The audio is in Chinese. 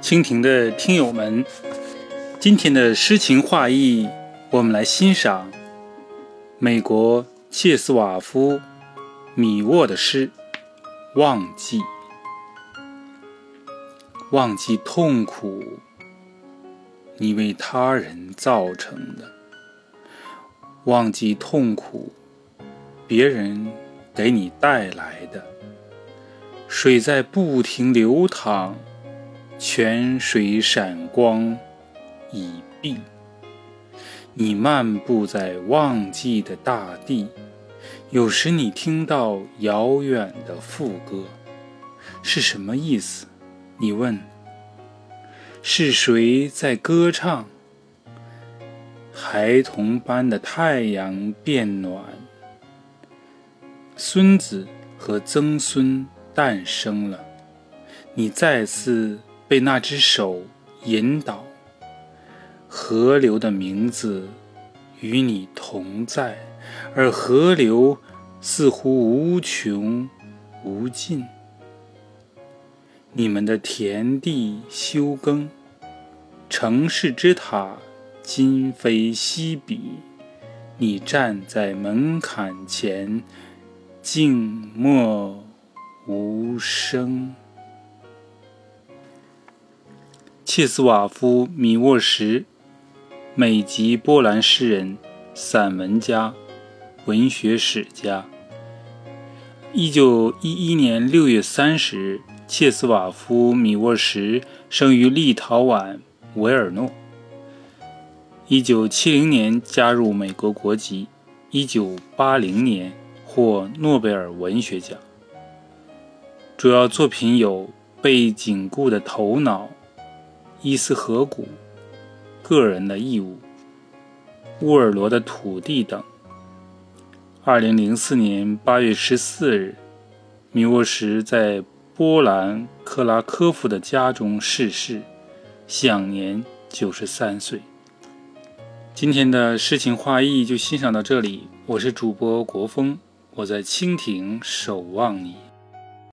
蜻蜓的听友们，今天的诗情画意，我们来欣赏美国切斯瓦夫米沃的诗《忘记》。忘记痛苦，你为他人造成的；忘记痛苦，别人给你带来的。水在不停流淌。泉水闪光已毕，你漫步在忘记的大地。有时你听到遥远的副歌，是什么意思？你问。是谁在歌唱？孩童般的太阳变暖，孙子和曾孙诞生了。你再次。被那只手引导，河流的名字与你同在，而河流似乎无穷无尽。你们的田地休耕，城市之塔今非昔比。你站在门槛前，静默无声。切斯瓦夫·米沃什，美籍波兰诗人、散文家、文学史家。一九一一年六月三十日，切斯瓦夫·米沃什生于立陶宛维尔诺。一九七零年加入美国国籍，一九八零年获诺贝尔文学奖。主要作品有《被禁锢的头脑》。伊斯河谷、个人的义务、乌尔罗的土地等。二零零四年八月十四日，米沃什在波兰克拉科夫的家中逝世，享年九十三岁。今天的诗情画意就欣赏到这里，我是主播国风，我在蜻蜓守望你。